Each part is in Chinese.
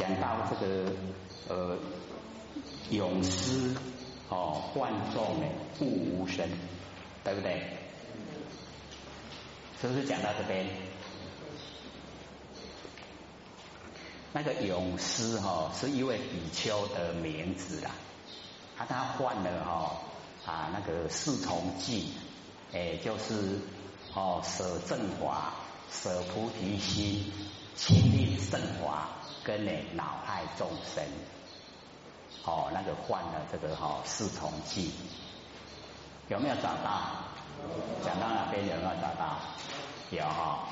讲到这个呃永失哦万众呢不无声，对不对？是不是讲到这边？那个永师哈是一位比丘的名字啦，啊，他换了哈啊那个四重记，哎，就是哦舍正法、舍菩提心、亲力圣华，跟呢恼害众生，哦那个换了这个哈四重记，有没有找到？讲到哪边有没有找到？有哈。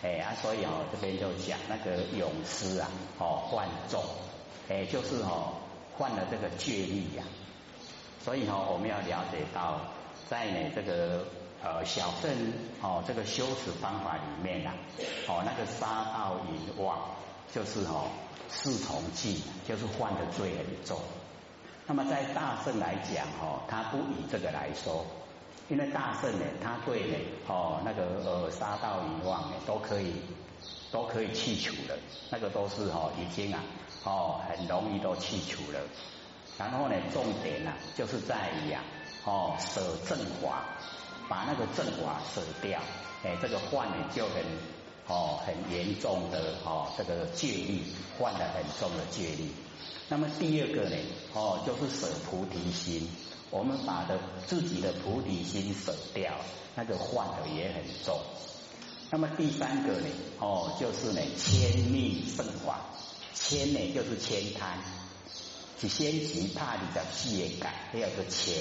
哎啊，所以哦，这边就讲那个勇士啊，哦，换众，哎，就是哦，换了这个戒律呀。所以哦，我们要了解到，在呢这个呃小圣哦这个修持方法里面啊，哦那个杀盗淫妄，就是哦四重忌，就是犯的罪很重。那么在大圣来讲哦，他不以这个来说。因为大圣呢，他对呢，哦，那个呃杀盗淫妄呢，都可以都可以去除了，那个都是哦已经啊，哦很容易都去除了。然后呢，重点呢就是在于啊，哦舍正法，把那个正法舍掉，哎，这个患呢就很哦很严重的哦这个戒律，患了很重的戒律。那么第二个呢，哦就是舍菩提心。我们把的自己的菩提心舍掉，那个患的也很重。那么第三个呢？哦，就是呢，千命圣法，千呢就是千贪，是先急怕你的事业感，第二个迁。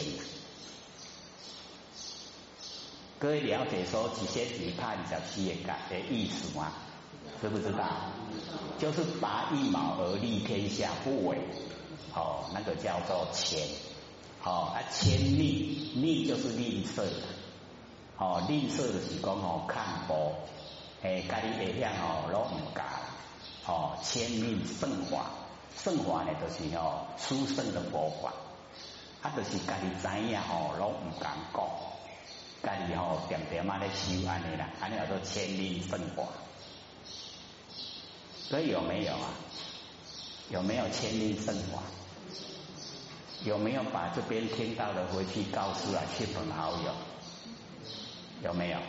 各位了解说，几先急怕你的事业感的意思吗？知不知道？就是拔一毛而立天下不为，哦，那个叫做迁。哦，啊，千利利就是吝啬，哦，吝啬的是讲哦，看薄，诶，家己会向哦，拢唔敢，哦，千利圣法，圣法呢就是哦，殊胜的佛法，啊，就是家己知影哦，拢唔敢讲，家己哦，点点啊咧修安尼啦，安尼叫做千利圣法，所以有没有啊？有没有千利圣法？有没有把这边听到的回去告诉啊亲朋好友？有没有？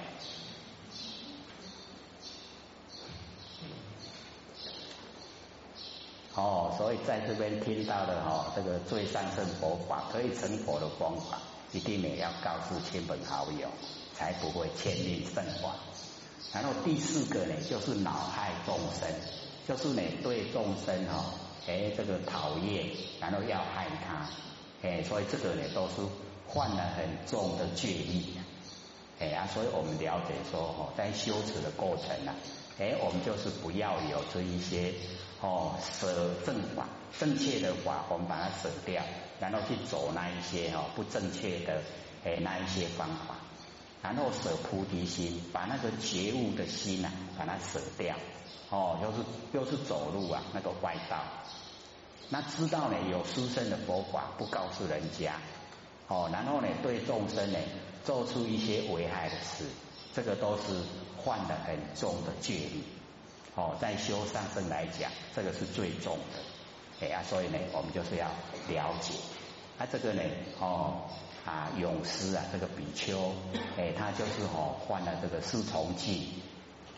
哦，所以在这边听到的哈，这个最上圣佛法可以成佛的方法，一定也要告诉亲朋好友，才不会牵连圣法。然后第四个呢，就是恼害众生，就是呢对众生哈。哎，这个讨厌，然后要害他，哎，所以这个呢都是犯了很重的戒律，哎啊，所以我们了解说哦，在修持的过程呢，哎，我们就是不要有这一些哦舍正法，正确的法我们把它舍掉，然后去走那一些哦不正确的诶那一些方法，然后舍菩提心，把那个觉悟的心呐，把它舍掉。哦，又是又是走路啊，那个歪道，那知道呢有殊胜的佛法不告诉人家，哦，然后呢对众生呢做出一些危害的事，这个都是犯了很重的戒律，哦，在修上圣来讲，这个是最重的，哎呀，所以呢我们就是要了解，啊这个呢哦啊勇士啊这个比丘，哎他就是哦犯了这个四重戒。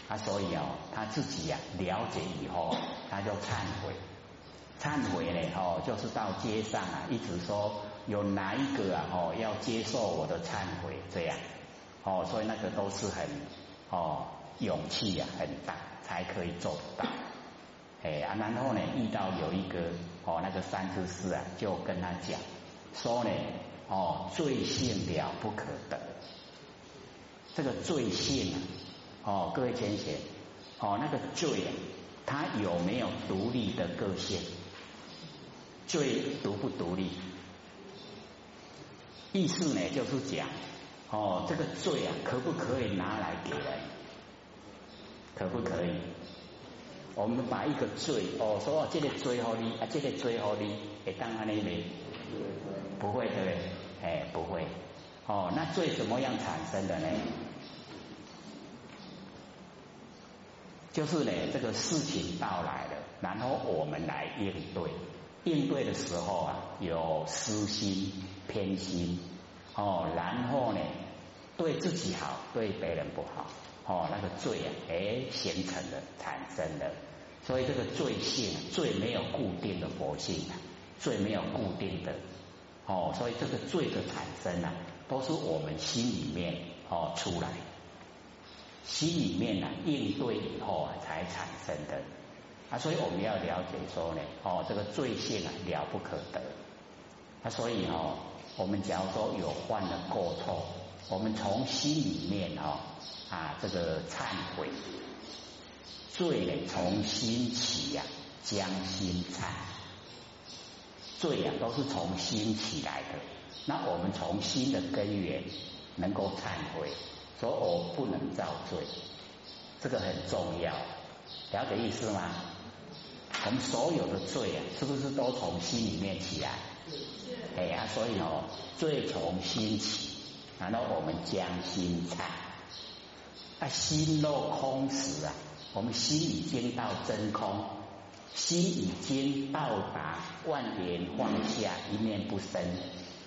他所以哦，他自己呀了解以后，他就忏悔，忏悔呢哦，就是到街上啊，一直说有哪一个啊哦要接受我的忏悔这样，哦，所以那个都是很哦勇气呀很大才可以做得到，哎啊，然后呢遇到有一个哦那个三知识啊，就跟他讲说呢哦罪性了不可得，这个罪性啊。哦，各位浅显，哦，那个罪啊，他有没有独立的个性？罪独不独立？意思呢，就是讲，哦，这个罪啊，可不可以拿来给人？可不可以？我们把一个罪，哦，说哦这个罪好你，啊，这个罪好你，会当安尼没？不会对不对？哎，不会。哦，那罪怎么样产生的呢？就是呢，这个事情到来了，然后我们来应对。应对的时候啊，有私心、偏心，哦，然后呢，对自己好，对别人不好，哦，那个罪啊，哎，形成了，产生了。所以这个罪性，罪没有固定的佛性啊，罪没有固定的，哦，所以这个罪的产生啊，都是我们心里面哦出来，心里面呢应对以后啊才产生的。啊，所以我们要了解说呢，哦，这个罪性啊了不可得。啊，所以哦，我们假如说有犯了过错，我们从心里面哦啊这个忏悔，罪呢从心起呀，将心忏，罪呀都是从心起来的。那我们从心的根源能够忏悔，说我不能造罪，这个很重要，了解意思吗？我们所有的罪啊，是不是都从心里面起来？哎呀，所以哦，罪从心起，然后我们将心忏。啊，心若空时啊，我们心已经到真空，心已经到达万年放下，一念不生。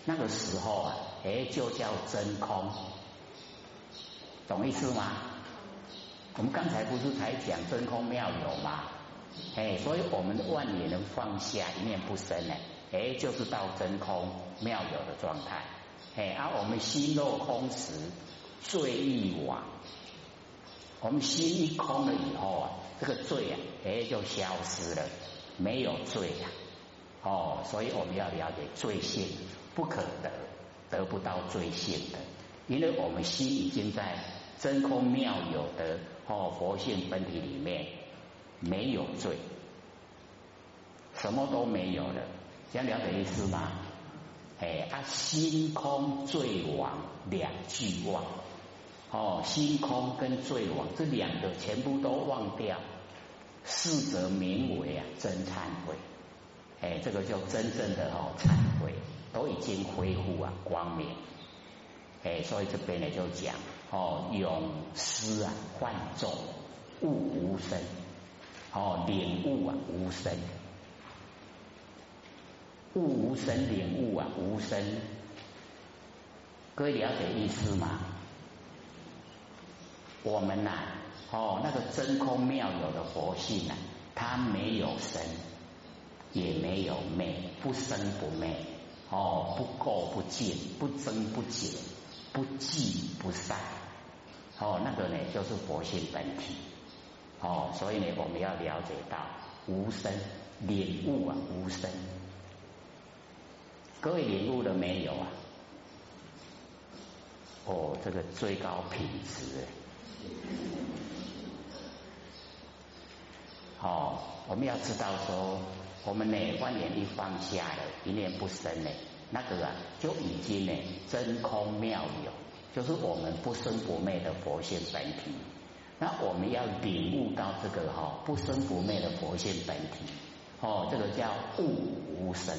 那个时候啊，哎，就叫真空，懂意思吗？我们刚才不是才讲真空妙有吗？哎，所以我们的万年能放下一念不生呢？哎，就是到真空妙有的状态。哎，而我们心若空时，罪亦亡。我们心一空了以后啊，这个罪啊，哎，就消失了，没有罪呀。哦，所以我们要了解罪性不可得，得不到罪性的，因为我们心已经在真空妙有的哦佛性本体里面。没有罪，什么都没有了，这样了解意思吗？哎，啊，心空罪亡两俱忘，哦，心空跟罪亡这两个全部都忘掉，是则名为啊真忏悔，哎，这个叫真正的哦忏悔，都已经恢复啊光明，哎，所以这边呢就讲哦永失啊幻众悟无生。哦，领悟啊，无声，悟无生，领悟啊，无生。各位了解意思吗？我们呐，哦，那个真空妙有的佛性呐，它没有生，也没有灭，不生不灭，哦，不垢不净，不增不减，不寂不散，哦，那个呢，就是佛性本体。哦，所以呢，我们要了解到无生领悟啊，无生。各位领悟了没有啊？哦，这个最高品质。哦，我们要知道说，我们呢，万念一放下了，一念不生呢，那个啊，就已经呢，真空妙有，就是我们不生不灭的佛性本体。那我们要领悟到这个哈不生不灭的佛性本体，哦，这个叫悟无生，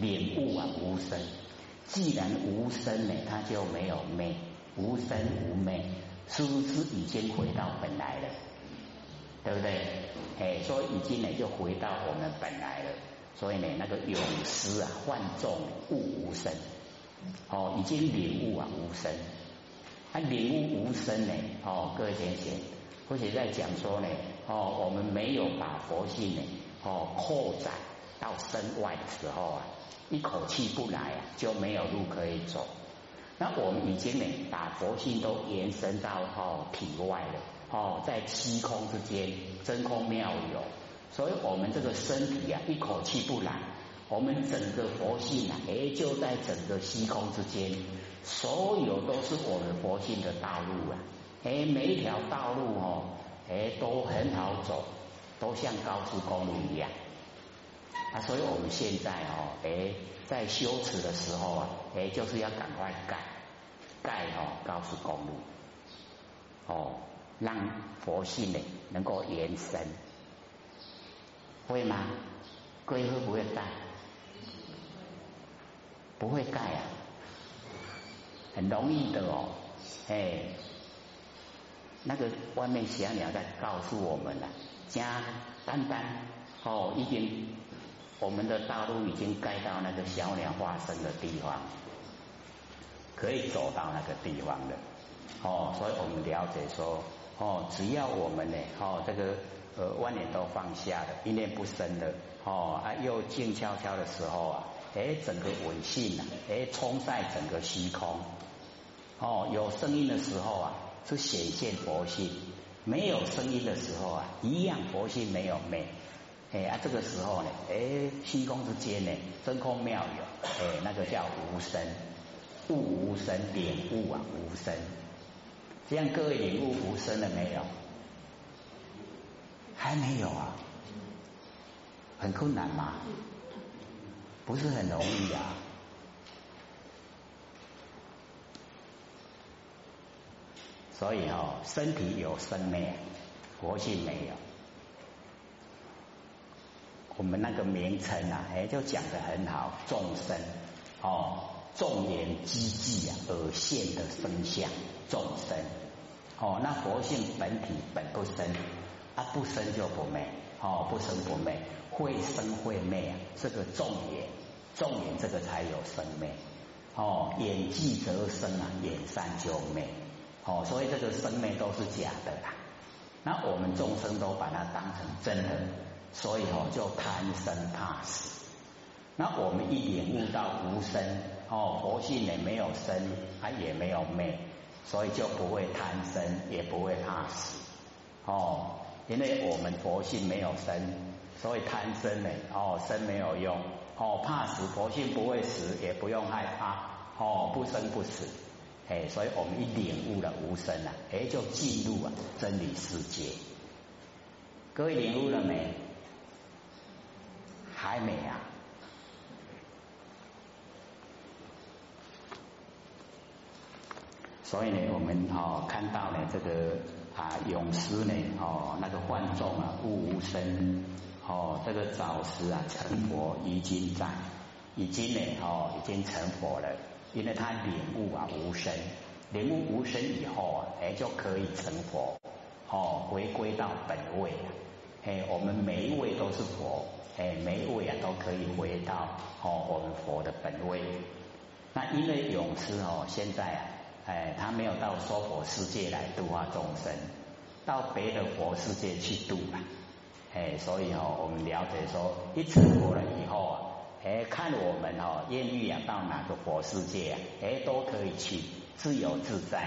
领悟啊无生。既然无生呢，它就没有灭，无生无灭，是不是已经回到本来了？对不对？哎，所以已经呢就回到我们本来了。所以呢，那个永失啊，幻众悟无生，哦，已经领悟啊无生。啊，领悟无声呢，哦，各位先生。或者在讲说呢，哦，我们没有把佛性呢，哦，扩展到身外的时候啊，一口气不来啊，就没有路可以走。那我们已经呢，把佛性都延伸到哦体外了，哦，在虚空之间，真空妙有。所以我们这个身体啊，一口气不来，我们整个佛性啊，哎，就在整个虚空之间，所有都是我们佛性的道路啊。哎，每一条道路哦，哎，都很好走，都像高速公路一样。啊，所以我们现在哦，哎，在修持的时候啊，哎，就是要赶快盖盖哦高速公路，哦，让佛性呢能够延伸，会吗？各位会不会盖？不会盖啊，很容易的哦，哎。那个外面小鸟在告诉我们了，加单单哦，已经我们的道路已经盖到那个小鸟化身的地方，可以走到那个地方的。哦，所以我们了解说，哦，只要我们呢，哦，这个呃万念都放下了，一念不生的，哦啊，又静悄悄的时候啊，哎，整个稳性啊，哎，冲在整个虚空，哦，有声音的时候啊，是显现佛性；没有声音的时候啊，一样佛性没有灭。哎啊，这个时候呢，哎，虚空之间呢，真空妙有，哎，那个叫无声，物无声，点物啊，无声。这样各位领悟无声了没有？还没有啊？很困难吗？不是很容易啊。所以哦，身体有生灭，佛性没有。我们那个名称啊，哎，就讲的很好，众生哦。众言机际啊，而现的生相众生，哦，那佛性本体本不生，啊不生就不灭，哦不生不灭，会生会灭啊，这个众言，众言这个才有生灭，哦演寂则生啊，演散就灭，哦所以这个生灭都是假的啦，那我们众生都把它当成真的，所以哦就贪生怕死，那我们一领悟到无生。哦，佛性也没有生，它也没有灭，所以就不会贪生，也不会怕死。哦，因为我们佛性没有生，所以贪生呢，哦，生没有用。哦，怕死，佛性不会死，也不用害怕。哦，不生不死，哎，所以我们一领悟了无生啊，哎，就进入啊真理世界。各位领悟了没？还没啊？所以呢，我们哦看到呢这个啊勇士呢哦那个幻众啊悟无生哦这个早时啊成佛已经在，已经呢哦已经成佛了，因为他领悟啊无生，领悟无生以后啊哎就可以成佛哦回归到本位，哎我们每一位都是佛，哎每一位啊都可以回到哦我们佛的本位。那因为勇士哦现在啊。哎，他没有到娑婆世界来度化众生，到别的佛世界去度了。哎，所以哦，我们了解说，一成佛了以后啊，哎，看我们哦，愿意啊到哪个佛世界啊，哎，都可以去，自由自在。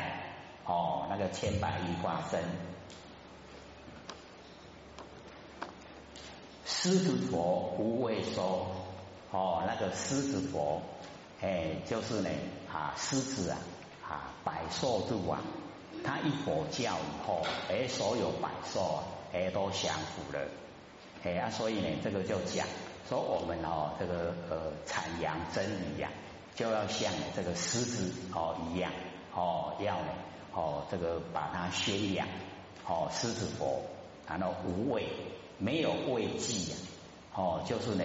哦，那个千百亿化身，狮子佛无畏说，哦，那个狮子佛，哎，就是呢啊，狮子啊。啊，百兽之王，他一佛教以后，哎，所有百兽啊，哎，都降服了，哎啊，所以呢，这个就讲说我们哦，这个呃，阐扬真理呀，就要像这个狮子哦一样，哦，要呢，哦，这个把它宣扬，哦，狮子佛，然后无畏，没有畏惧呀，哦，就是呢，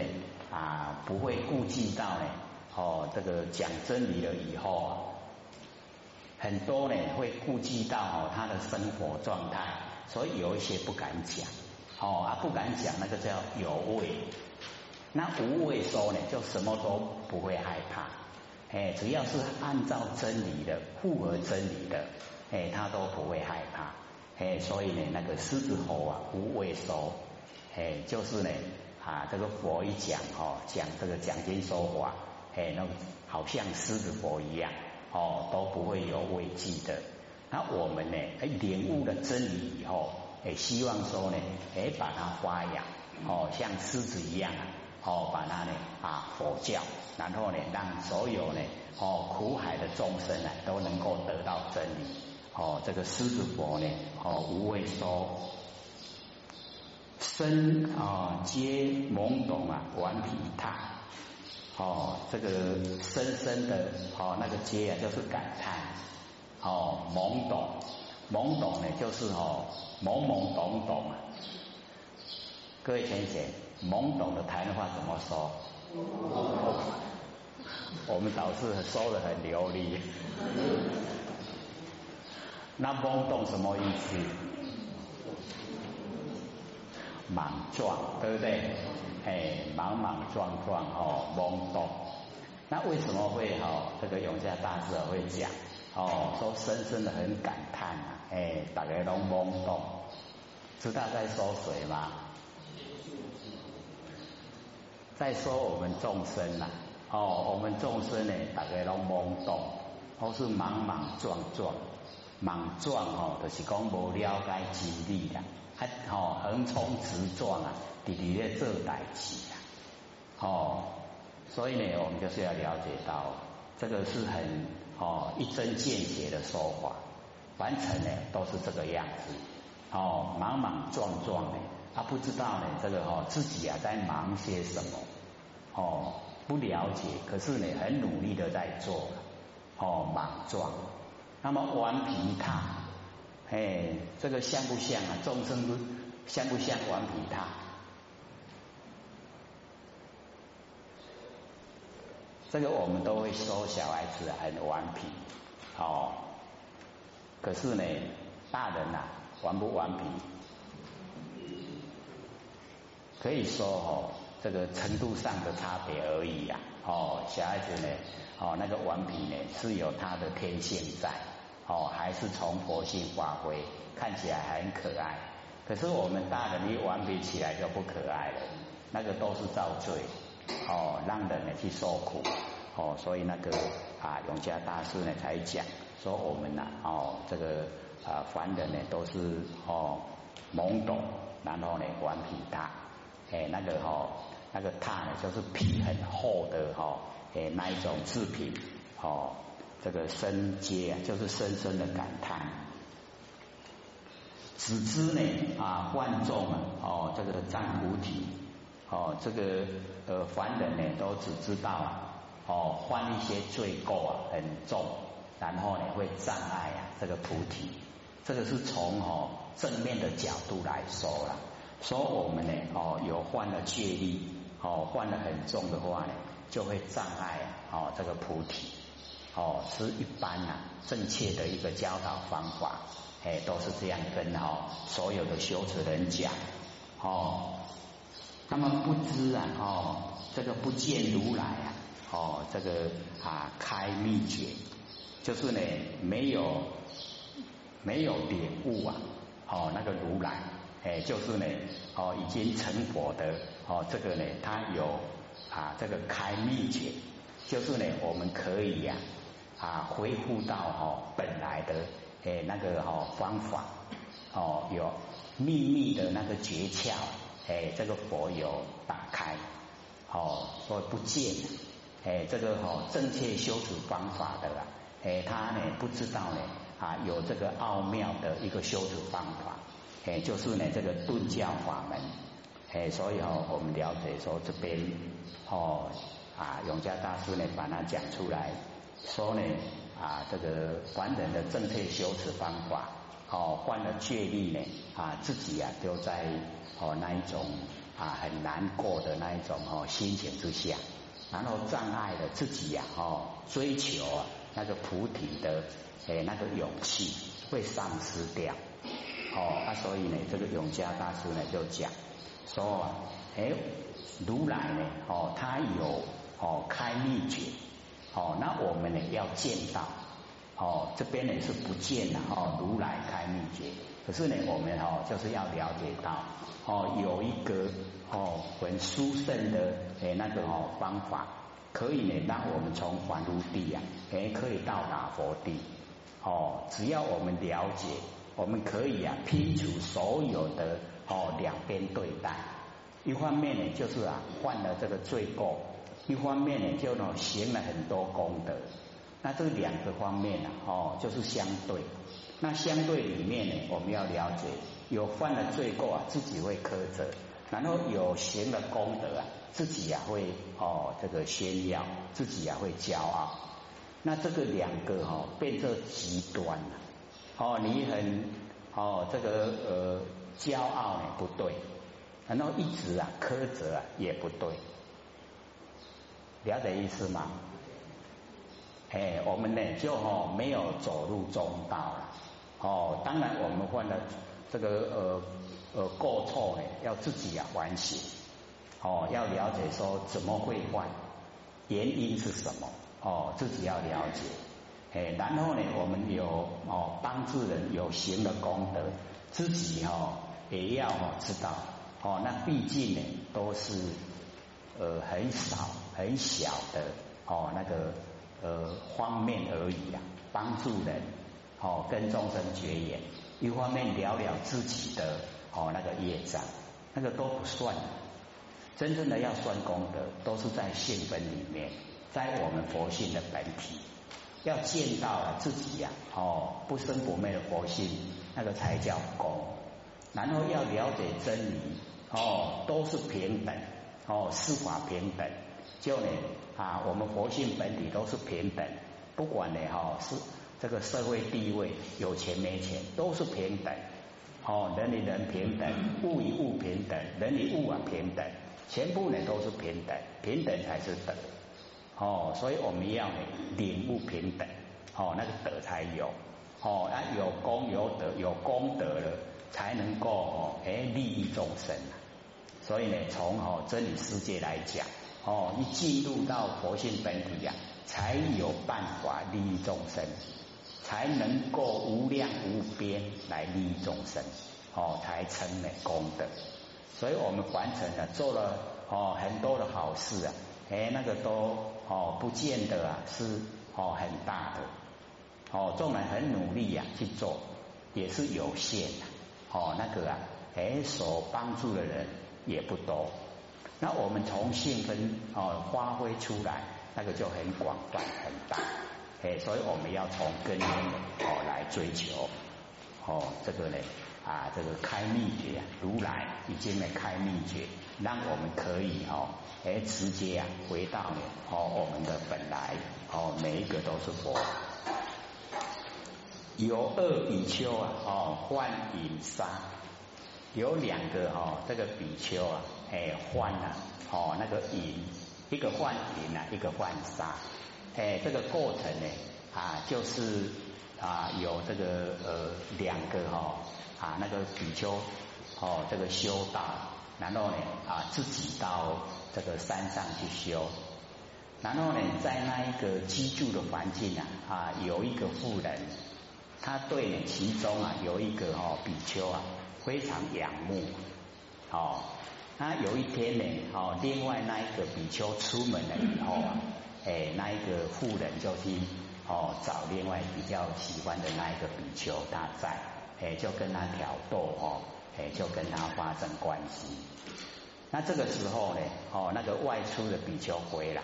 啊，不会顾忌到呢，哦，这个讲真理了以后啊。很多呢会顾及到哦他的生活状态，所以有一些不敢讲，哦啊不敢讲那个叫有畏，那无畏说呢就什么都不会害怕，哎只要是按照真理的符合真理的，哎他都不会害怕，哎所以呢那个狮子猴啊无畏说，哎就是呢啊这个佛一讲哦讲这个讲经说法，哎那好像狮子佛一样。哦，都不会有危机的。那我们呢？哎，领悟了真理以后，哎，希望说呢，哎，把它发扬，哦，像狮子一样啊，哦，把它呢啊佛教，然后呢，让所有呢，哦，苦海的众生呢，都能够得到真理。哦，这个狮子佛呢，哦，无畏说，身啊皆懵懂啊，顽皮他。哦，这个深深的哦，那个接啊，就是感叹哦，懵懂，懵懂呢，就是哦，懵懵懂懂啊。各位先生，懵懂的台话怎么说？我们导师说的很流利。那懵懂什么意思？莽撞，对不对？哎，莽莽撞撞哦，懵懂。那为什么会哈？这个永嘉大师会讲哦，说深深的很感叹啊，哎，大家都懵懂，知道在说谁吗？在说我们众生呐，哦，我们众生呢，大家都懵懂，都是莽莽撞撞，莽撞哦，就是讲无了解真理啦，还哦横冲直撞啊，直直咧做代志啊，哦，所以呢，我们就是要了解到，这个是很哦一针见血的说法，完成呢都是这个样子，哦莽莽撞撞的。他不知道呢，这个哦自己啊在忙些什么，哦不了解，可是呢很努力的在做，哦莽撞。那么顽皮他，哎，这个像不像啊？众生都像不像顽皮他？这个我们都会说小孩子很顽皮，哦，可是呢大人呐顽不顽皮？可以说哦，这个程度上的差别而已呀。哦，小孩子呢，哦那个顽皮呢是有他的天性在，哦还是从佛性发挥，看起来很可爱。可是我们大人一顽皮起来就不可爱了，那个都是造罪，哦让人呢去受苦。哦，所以那个啊永嘉大师呢才讲说我们呐，哦这个啊凡人呢都是哦懵懂，然后呢顽皮大。哎，那个哈，那个榻呢，就是皮很厚的哈，哎，那一种制品，哦，这个深阶就是深深的感叹。只知呢啊，万众啊，哦，这个占菩提，哦，这个呃凡人呢都只知道啊哦，犯一些罪过啊很重，然后呢会障碍啊这个菩提，这个是从哦正面的角度来说了。说我们呢，哦，有犯了戒律，哦，犯了很重的话呢，就会障碍哦这个菩提，哦，是一般呐正确的一个教导方法，哎，都是这样跟哦所有的修持人讲，哦，那么不知啊，哦，这个不见如来啊，哦，这个啊开秘诀，就是呢没有没有领悟啊，哦，那个如来。哎，就是呢，哦，已经成佛的，哦，这个呢，他有啊，这个开秘诀，就是呢，我们可以呀，啊恢复到哦本来的哎那个哦方法，哦，有秘密的那个诀窍，哎，这个佛有打开，哦，说不见，哎，这个哦正确修持方法的啦，哎，他呢不知道呢，啊，有这个奥妙的一个修持方法。哎，就是呢，这个顿教法门，哎，所以哦，我们了解说这边哦啊，永嘉大师呢把它讲出来，说呢啊，这个凡人的正确修持方法，哦，换了戒律呢啊，自己啊都在哦那一种啊很难过的那一种哦心情之下，然后障碍了自己呀哦追求啊那个菩提的哎那个勇气会丧失掉。哦，啊，所以呢，这个永嘉大师呢就讲说，哎，如来呢，哦，他有哦开秘诀，哦，那我们呢要见到，哦，这边呢是不见的，哦，如来开秘诀，可是呢，我们哦就是要了解到，哦，有一个哦很殊胜的诶那个哦方法，可以呢让我们从凡如地呀，诶可以到达佛地，哦，只要我们了解。我们可以啊，拼除所有的哦两边对待，一方面呢就是啊犯了这个罪过，一方面呢就呢行了很多功德，那这两个方面呢哦就是相对，那相对里面呢我们要了解，有犯了罪过啊自己会苛责，然后有行了功德啊自己呀会哦这个炫耀，自己呀会骄傲，那这个两个哈变成极端了。哦，你很哦，这个呃骄傲呢不对，然后一直啊苛责啊也不对，了解意思吗？哎，我们呢就哦没有走入中道了。哦，当然我们犯了这个呃呃过错呢，要自己啊反省，哦，要了解说怎么会犯，原因是什么，哦，自己要了解，哎，然后呢，我们有哦帮助人有行的功德，自己哦也要哦知道，哦，那毕竟呢都是呃很少很小的哦那个呃方面而已啊，帮助人哦跟众生绝缘，一方面了了自己的哦那个业障，那个都不算。真正的要算功德，都是在性本里面，在我们佛性的本体，要见到了自己呀，哦，不生不灭的佛性，那个才叫功。然后要了解真理，哦，都是平等，哦，四法平等，就呢啊，我们佛性本体都是平等，不管呢哈是这个社会地位有钱没钱，都是平等，哦，人与人平等，物与物平等，人与物啊平等。全部呢都是平等，平等才是德，哦，所以我们要呢领悟平等，哦，那个德才有，哦，啊有功有德有功德了，才能够哦哎利益众生，所以呢从哦真理世界来讲，哦一进入到佛性本体呀，才有办法利益众生，才能够无量无边来利益众生，哦才成了功德。所以我们完成了，做了哦很多的好事啊，哎那个都哦不见得啊是哦很大的，哦众人很努力呀去做，也是有限的，哦那个啊哎所帮助的人也不多，那我们从性分哦发挥出来，那个就很广泛很大，哎所以我们要从根源哦来追求，哦这个呢。啊，这个开秘诀，如来已经来开秘诀，让我们可以哦，哎，直接啊回到哦我们的本来哦，每一个都是佛。有二比丘啊，哦，幻影沙，有两个哦，这个比丘啊，哎，换啊，哦，那个银，一个换银啊，一个换沙，哎，这个过程呢，啊，就是啊，有这个呃两个哈。啊，那个比丘哦，这个修道，然后呢啊，自己到这个山上去修，然后呢，在那一个居住的环境啊啊，有一个富人，他对其中啊有一个哦比丘啊非常仰慕，哦，那有一天呢哦，另外那一个比丘出门了以后啊，哎，那一个妇人就去哦找另外比较喜欢的那一个比丘，他在。哎，就跟他挑逗哦，哎，就跟他发生关系。那这个时候呢，哦，那个外出的比丘回来，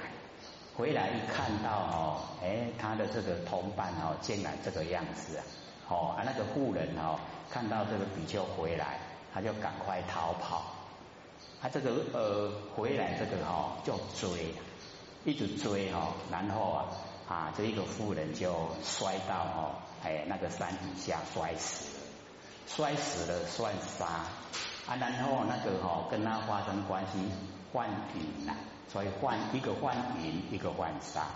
回来一看到哦，哎，他的这个同伴哦，竟然这个样子啊，哦，啊，那个妇人哦，看到这个比丘回来，他就赶快逃跑。他这个呃，回来这个哈，就追，一直追哈，然后啊，啊，这一个妇人就摔到哦，哎，那个山底下摔死。摔死了算杀啊，然后那个哈跟他发生关系换云呐，所以换一个换云，一个换杀，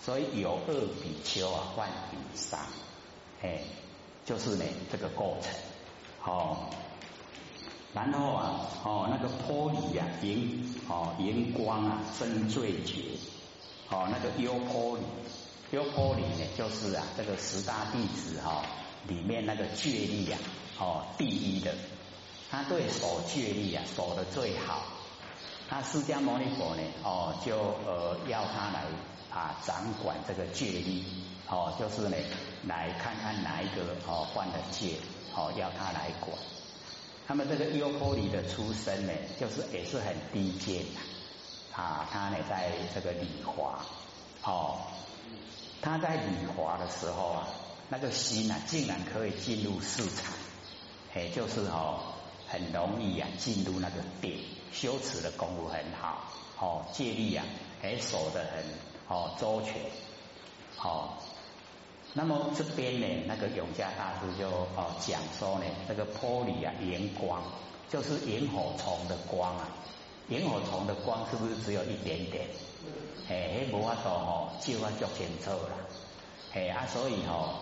所以有二比丘啊换云杀，哎，就是呢这个过程，哦，然后啊哦那个玻璃呀荧哦荧光啊真最绝，哦那个优玻璃优玻璃呢就是啊这个十大弟子哈里面那个戒力呀。哦，第一的，他对守戒律啊守的最好。他释迦牟尼佛呢，哦，就呃要他来啊掌管这个戒律，哦，就是呢来看看哪一个哦犯了戒，哦要他来管。他们这个优婆离的出身呢，就是也是很低贱的啊。他呢在这个礼华，哦，他在礼华的时候啊，那个心啊竟然可以进入市场。哎，就是哦，很容易啊，进入那个定，修持的功夫很好，哦，戒律呀，还，守得很哦周全，哦，那么这边呢，那个永嘉大师就哦讲说呢，这个玻璃啊，荧光就是萤火虫的光啊，萤火虫的光是不是只有一点点？哎，无法度哦，就法足清楚啦，哎啊，所以哦，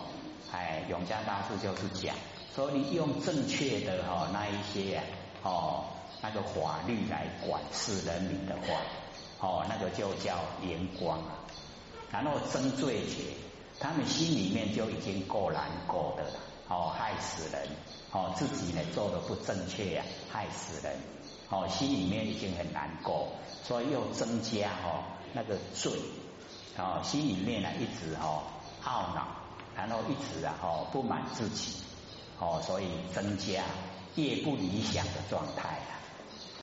哎，永嘉大师就是讲。所以你用正确的哦那一些呀，哦，那个法律来管事人民的话，哦，那个就叫灵光啊。然后争罪觉，他们心里面就已经够难过的了，哦，害死人，哦，自己呢做的不正确呀，害死人，哦，心里面已经很难过，所以又增加哦那个罪，哦，心里面呢一直哦懊恼，然后一直啊哦不满自己，哦，所以增加业不理想的状态啊。